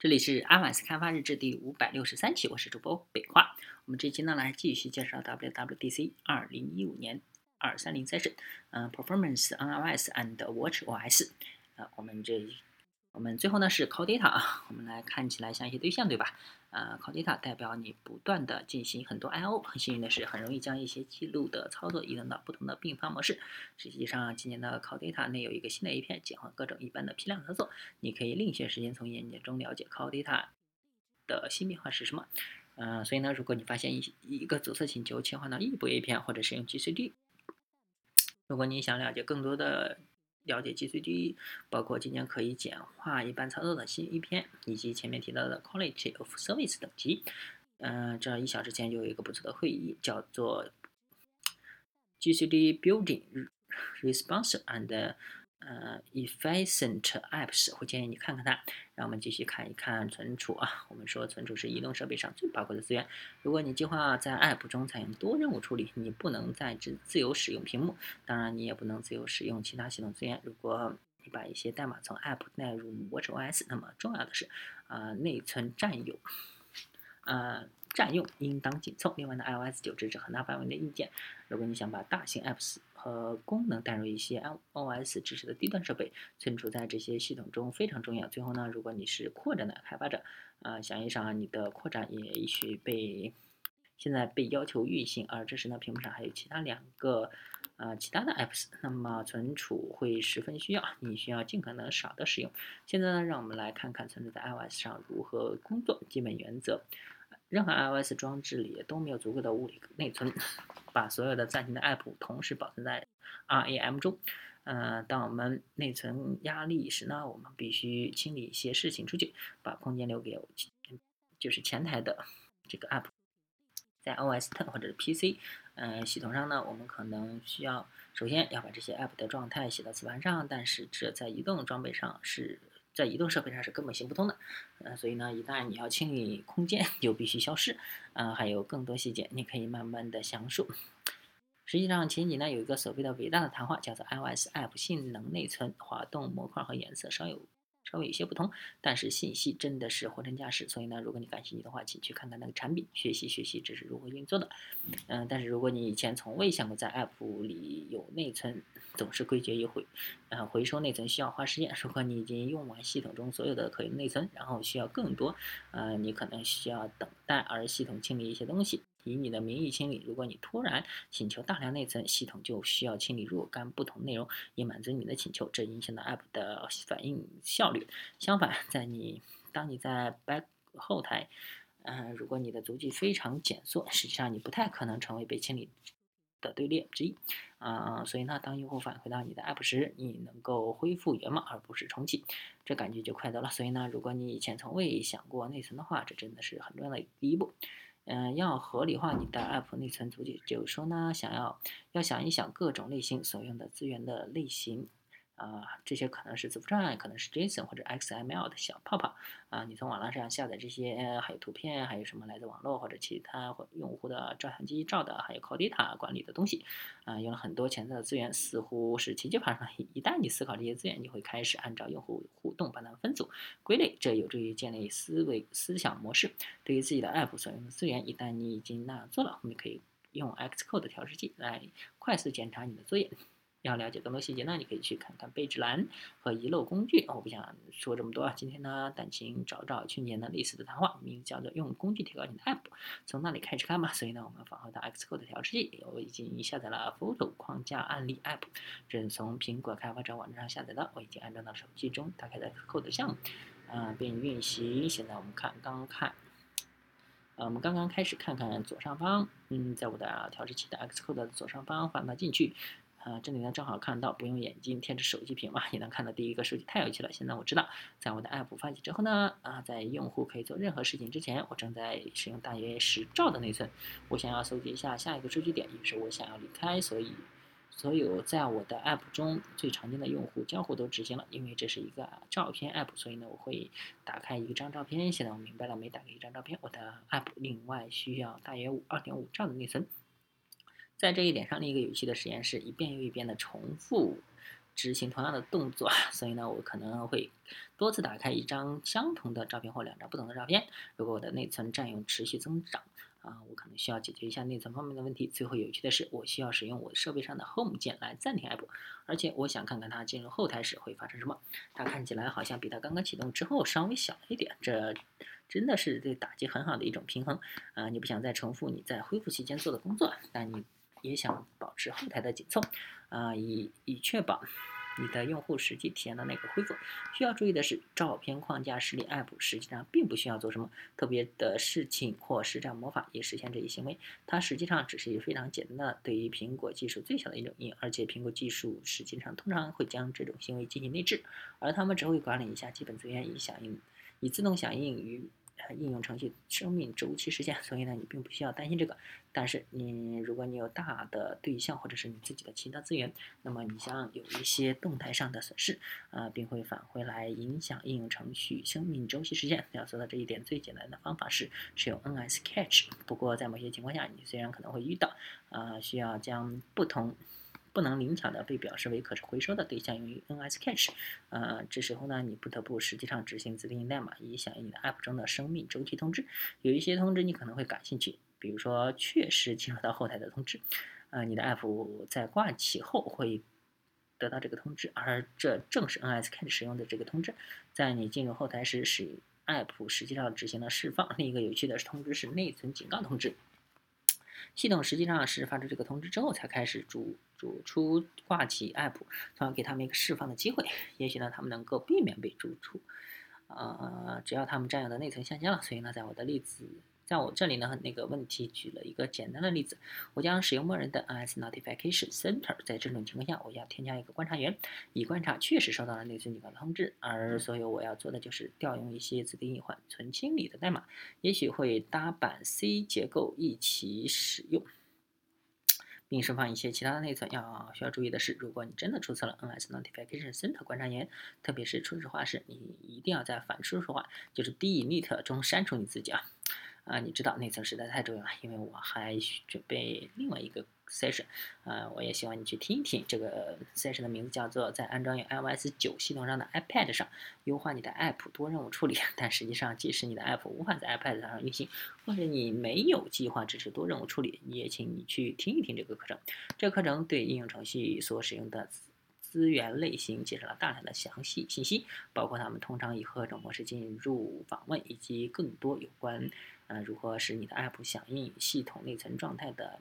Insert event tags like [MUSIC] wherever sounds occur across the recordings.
这里是 iOS 开发日志第五百六十三期，我是主播北化。我们这期呢来继续介绍 WWDC 二零一五年二三零赛事，嗯，Performance on iOS and WatchOS。呃，我们这我们最后呢是 Call Data 啊，我们来看起来像一些对象，对吧？呃，co-data 代表你不断的进行很多 I/O，很幸运的是，很容易将一些记录的操作移动到不同的并发模式。实际上，今年的 co-data 内有一个新的 A 片，简化各种一般的批量操作。你可以另选时间从演讲中了解 co-data 的新变化是什么。嗯，所以呢，如果你发现一一个阻塞请求切换到异步 A 片，或者是用 GCD，如果你想了解更多的。了解 GCD，包括今年可以简化一般操作的新一篇，以及前面提到的 Quality of Service 等级。嗯，这一小时前就有一个不错的会议，叫做 GCD Building Response and 呃，efficient apps 会建议你看看它。让我们继续看一看存储啊。我们说存储是移动设备上最宝贵的资源。如果你计划在 app 中采用多任务处理，你不能再自自由使用屏幕，当然你也不能自由使用其他系统资源。如果你把一些代码从 app 带入 watchOS，那么重要的是啊内存占有，呃。占用应当紧凑。另外呢，iOS 九支持很大范围的硬件。如果你想把大型 apps 和功能带入一些 iOS 支持的低端设备，存储在这些系统中非常重要。最后呢，如果你是扩展的开发者，啊，想一想，你的扩展也许被现在被要求运行，而这时呢，屏幕上还有其他两个啊其他的 apps，那么存储会十分需要，你需要尽可能少的使用。现在呢，让我们来看看存储在 iOS 上如何工作。基本原则。任何 iOS 装置里都没有足够的物理内存，把所有的暂停的 App 同时保存在 RAM 中。呃，当我们内存压力时呢，我们必须清理一些事情出去，把空间留给就是前台的这个 App。在 OS Ten 或者 PC，呃，系统上呢，我们可能需要首先要把这些 App 的状态写到磁盘上，但是这在移动装备上是。在移动设备上是根本行不通的，呃，所以呢，一旦你要清理空间，[LAUGHS] 就必须消失，呃，还有更多细节，你可以慢慢的详述。实际上，前几呢有一个所谓的伟大的谈话，叫做 iOS App 性能内存、滑动模块和颜色稍有。稍微有些不同，但是信息真的是货真价实。所以呢，如果你感兴趣的话，请去看看那个产品，学习学习这是如何运作的。嗯，但是如果你以前从未想过在 App 里有内存，总是归结于回，呃，回收内存需要花时间。如果你已经用完系统中所有的可用内存，然后需要更多，呃，你可能需要等待，而系统清理一些东西。以你的名义清理，如果你突然请求大量内存，系统就需要清理若干不同内容以满足你的请求，这影响到 App 的反应效率。相反，在你当你在 Back 后台，呃，如果你的足迹非常减缩，实际上你不太可能成为被清理的队列之一。啊，所以呢，当用户返回到你的 App 时，你能够恢复原貌而不是重启，这感觉就快多了。所以呢，如果你以前从未想过内存的话，这真的是很重要的第一步。嗯，要合理化你的 App 内存足迹，就是说呢，想要要想一想各种类型所用的资源的类型。啊，这些可能是字符串，可能是 JSON 或者 XML 的小泡泡啊。你从网络上下载这些，还有图片，还有什么来自网络或者其他或用户的照相机照的，还有 Call Data 管理的东西啊，用了很多潜在的资源，似乎是奇迹发生了。[LAUGHS] 一旦你思考这些资源，你会开始按照用户互动把它们分组归类，这有助于建立思维思想模式。对于自己的 App 所用的资源，一旦你已经那样做了，你可以用 Xcode 调试器来快速检查你的作业。要了解更多细节呢，你可以去看看备注栏和遗漏工具。我不想说这么多啊，今天呢，但请找找去年的类似的谈话，名字叫做“用工具提高你的 App”，从那里开始看吧。所以呢，我们返回到 Xcode 调试器，我已经下载了 Photo 框架案例 App，这是从苹果开发者网站上下载的，我已经安装到手机中，打开 Xcode 项目，啊，并运行。现在我们看，刚看，呃，我们刚刚开始看看左上方，嗯，在我的调试器的 Xcode 的左上方放大进去。啊，这里呢正好看到不用眼睛贴着手机屏嘛，也能看到第一个数据，太有趣了。现在我知道，在我的 App 发起之后呢，啊，在用户可以做任何事情之前，我正在使用大约十兆的内存。我想要搜集一下下一个数据点，于是我想要离开，所以所有在我的 App 中最常见的用户交互都执行了。因为这是一个照片 App，所以呢，我会打开一张照片。现在我明白了，每打开一张照片，我的 App 另外需要大约五二点五兆的内存。在这一点上，另一个有趣的实验是一遍又一遍的重复执行同样的动作，[LAUGHS] 所以呢，我可能会多次打开一张相同的照片或两张不同的照片。如果我的内存占用持续增长，啊，我可能需要解决一下内存方面的问题。最后有趣的是，我需要使用我设备上的 Home 键来暂停 App，而且我想看看它进入后台时会发生什么。它看起来好像比它刚刚启动之后稍微小了一点，这真的是对打击很好的一种平衡。啊，你不想再重复你在恢复期间做的工作，但你。也想保持后台的紧凑，啊，以以确保你的用户实际体验的那个恢复。需要注意的是，照片框架实例 App 实际上并不需要做什么特别的事情或实战魔法以实现这一行为。它实际上只是一个非常简单的对于苹果技术最小的一种应用，而且苹果技术实际上通常会将这种行为进行内置，而他们只会管理一下基本资源以响应，以自动响应于。应用程序生命周期时间，所以呢，你并不需要担心这个。但是你如果你有大的对象或者是你自己的其他资源，那么你将有一些动态上的损失，啊，并会返回来影响应用程序生命周期时间。要做到这一点，最简单的方法是使用 NS Catch。不过在某些情况下，你虽然可能会遇到，啊，需要将不同。不能灵巧的被表示为可回收的对象用于 NSCache，呃，这时候呢，你不得不实际上执行自定义代码以响应你的 App 中的生命周期通知。有一些通知你可能会感兴趣，比如说确实进入到后台的通知，呃，你的 App 在挂起后会得到这个通知，而这正是 NS Catch 使用的这个通知。在你进入后台时，使 App 实际上执行了释放。另一个有趣的通知是内存警告通知。系统实际上是发出这个通知之后才开始主主出挂起 app，从而给他们一个释放的机会。也许呢，他们能够避免被逐出，呃，只要他们占有的内存下降了。所以呢，在我的例子。在我这里呢，那个问题举了一个简单的例子，我将使用默认的 NS Notification Center。在这种情况下，我要添加一个观察员，以观察确实收到了内存警告的通知。而所有我要做的就是调用一些自定义缓存清理的代码，也许会搭板 C 结构一起使用，并释放一些其他的内存。要需要注意的是，如果你真的注册了 NS Notification Center 观察员，特别是初始化时，你一定要在反初始化，就是 delete 中删除你自己啊。啊，你知道内存实在太重要了，因为我还准备另外一个 session，啊，我也希望你去听一听。这个 session 的名字叫做在安装于 iOS 九系统上的 iPad 上优化你的 App 多任务处理。但实际上，即使你的 App 无法在 iPad 上运行，或者你没有计划支持多任务处理，你也请你去听一听这个课程。这个课程对应用程序所使用的资源类型介绍了大量的详细信息，包括他们通常以何种模式进入访问，以及更多有关。呃，如何使你的 App 响应系统内存状态的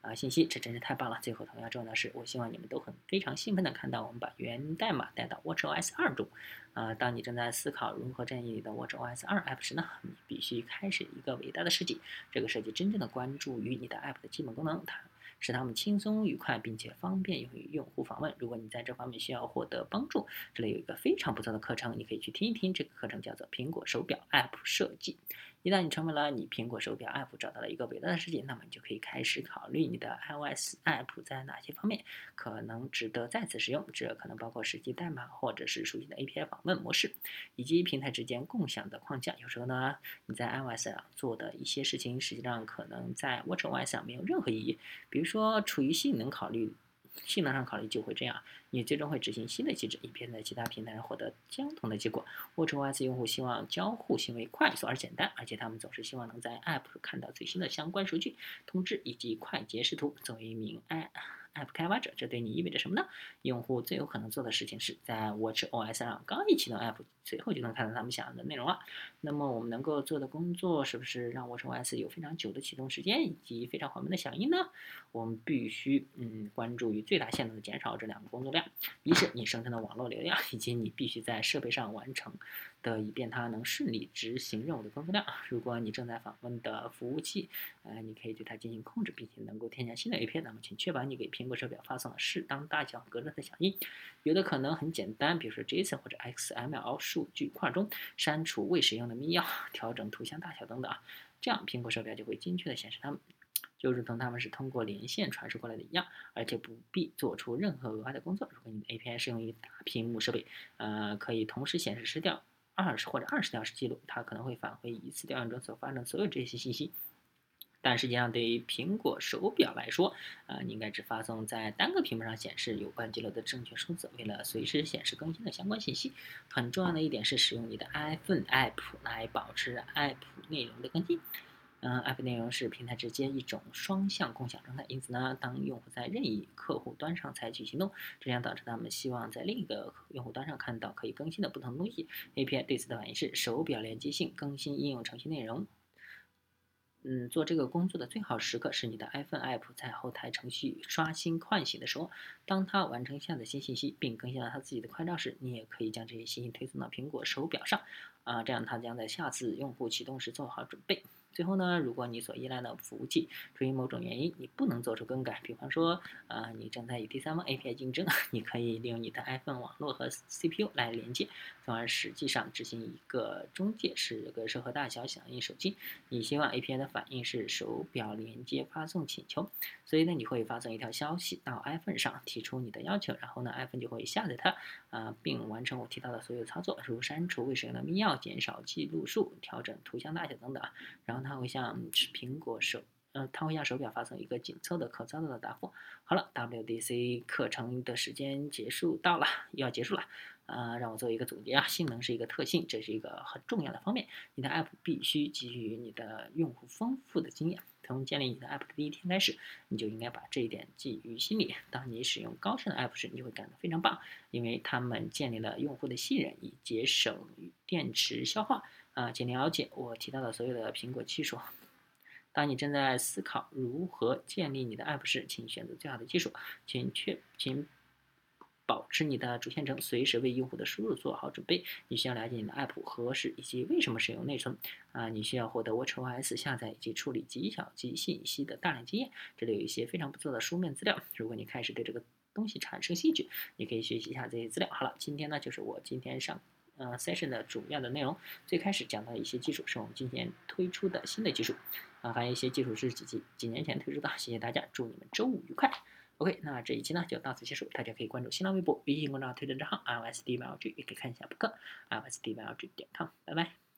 啊信息？这真是太棒了！最后，同样重要的是，我希望你们都很非常兴奋的看到我们把源代码带到 WatchOS 2中。啊，当你正在思考如何建立你的 WatchOS 2 App 时呢，你必须开始一个伟大的设计。这个设计真正的关注于你的 App 的基本功能，它。使它们轻松愉快，并且方便用于用户访问。如果你在这方面需要获得帮助，这里有一个非常不错的课程，你可以去听一听。这个课程叫做《苹果手表 App 设计》。一旦你成为了你苹果手表 App 找到了一个伟大的世界，那么你就可以开始考虑你的 iOS App 在哪些方面可能值得再次使用。这可能包括实际代码，或者是熟悉的 API 访问模式，以及平台之间共享的框架。有时候呢，你在 iOS 上做的一些事情，实际上可能在 WatchOS 上没有任何意义。比如说，出于性能考虑。性能上考虑就会这样，你最终会执行新的机制，以便在其他平台上获得相同的结果。WatchOS 用户希望交互行为快速而简单，而且他们总是希望能在 App 看到最新的相关数据、通知以及快捷视图。作为一名 i [LAUGHS] App 开发者，这对你意味着什么呢？用户最有可能做的事情是在 WatchOS 上刚一启动 App，随后就能看到他们想要的内容了。那么我们能够做的工作是不是让 WatchOS 有非常久的启动时间以及非常缓慢的响应呢？我们必须嗯关注于最大限度的减少这两个工作量：一是你生成的网络流量，以及你必须在设备上完成。的，以便它能顺利执行任务的工作量。如果你正在访问的服务器，呃，你可以对它进行控制，并且能够添加新的 API。那么，请确保你给苹果手表发送了适当大小格式的响应。有的可能很简单，比如说 JSON 或者 XML 数据块中删除未使用的密钥、[LAUGHS] 调整图像大小等等啊。这样，苹果手表就会精确的显示它们，就如同它们是通过连线传输过来的一样，而且不必做出任何额外的工作。如果你的 API 适用于大屏幕设备，呃，可以同时显示十条。二十或者二十条式记录，它可能会返回一次调用中所发生的所有这些信息。但实际上，对于苹果手表来说，啊，你应该只发送在单个屏幕上显示有关记录的正确数字。为了随时显示更新的相关信息，很重要的一点是使用你的 iPhone App 来保持 App 内容的更新。嗯，App 内容是平台之间一种双向共享状态，因此呢，当用户在任意客户端上采取行动，这将导致他们希望在另一个用户端上看到可以更新的不同东西。API 对此的反应是手表连接性更新应用程序内容。嗯，做这个工作的最好时刻是你的 iPhone App 在后台程序刷新唤醒的时候。当它完成下载新信息并更新了它自己的快照时，你也可以将这些信息推送到苹果手表上。啊，这样它将在下次用户启动时做好准备。最后呢，如果你所依赖的服务器出于某种原因你不能做出更改，比方说，呃，你正在与第三方 API 竞争，[LAUGHS] 你可以利用你的 iPhone 网络和 CPU 来连接，从而实际上执行一个中介是格式和大小响应手机。你希望 API 的反应是手表连接发送请求，所以呢，你会发送一条消息到 iPhone 上提出你的要求，然后呢，iPhone 就会下载它，啊，并完成我提到的所有操作，如删除未使用的密钥、减少记录数、调整图像大小等等，然后。他会向苹果手，呃，他会向手表发送一个紧凑的可操作的答复。好了，WDC 课程的时间结束到了，要结束了，啊，让我做一个总结啊。性能是一个特性，这是一个很重要的方面。你的 App 必须给予你的用户丰富的经验。从建立你的 App 的第一天开始，你就应该把这一点记于心里。当你使用高效的 App 时，你就会感到非常棒，因为他们建立了用户的信任，以节省电池消耗。啊，请了解我提到的所有的苹果技术。当你正在思考如何建立你的 App 时，请选择最好的技术。请确，请保持你的主线程，随时为用户的输入做好准备。你需要了解你的 App 何时以及为什么使用内存。啊，你需要获得 WatchOS 下载以及处理极小级信息的大量经验。这里有一些非常不错的书面资料。如果你开始对这个东西产生兴趣，你可以学习一下这些资料。好了，今天呢就是我今天上。呃，session 的主要的内容，最开始讲到一些技术是我们今年推出的新的技术，啊，还有一些技术是几几几年前推出的。谢谢大家，祝你们周五愉快。OK，那这一期呢就到此结束，大家可以关注新浪微博、微信公众号、推特账号 l s d y g 也可以看一下博客 l s d y g 点 com，拜拜。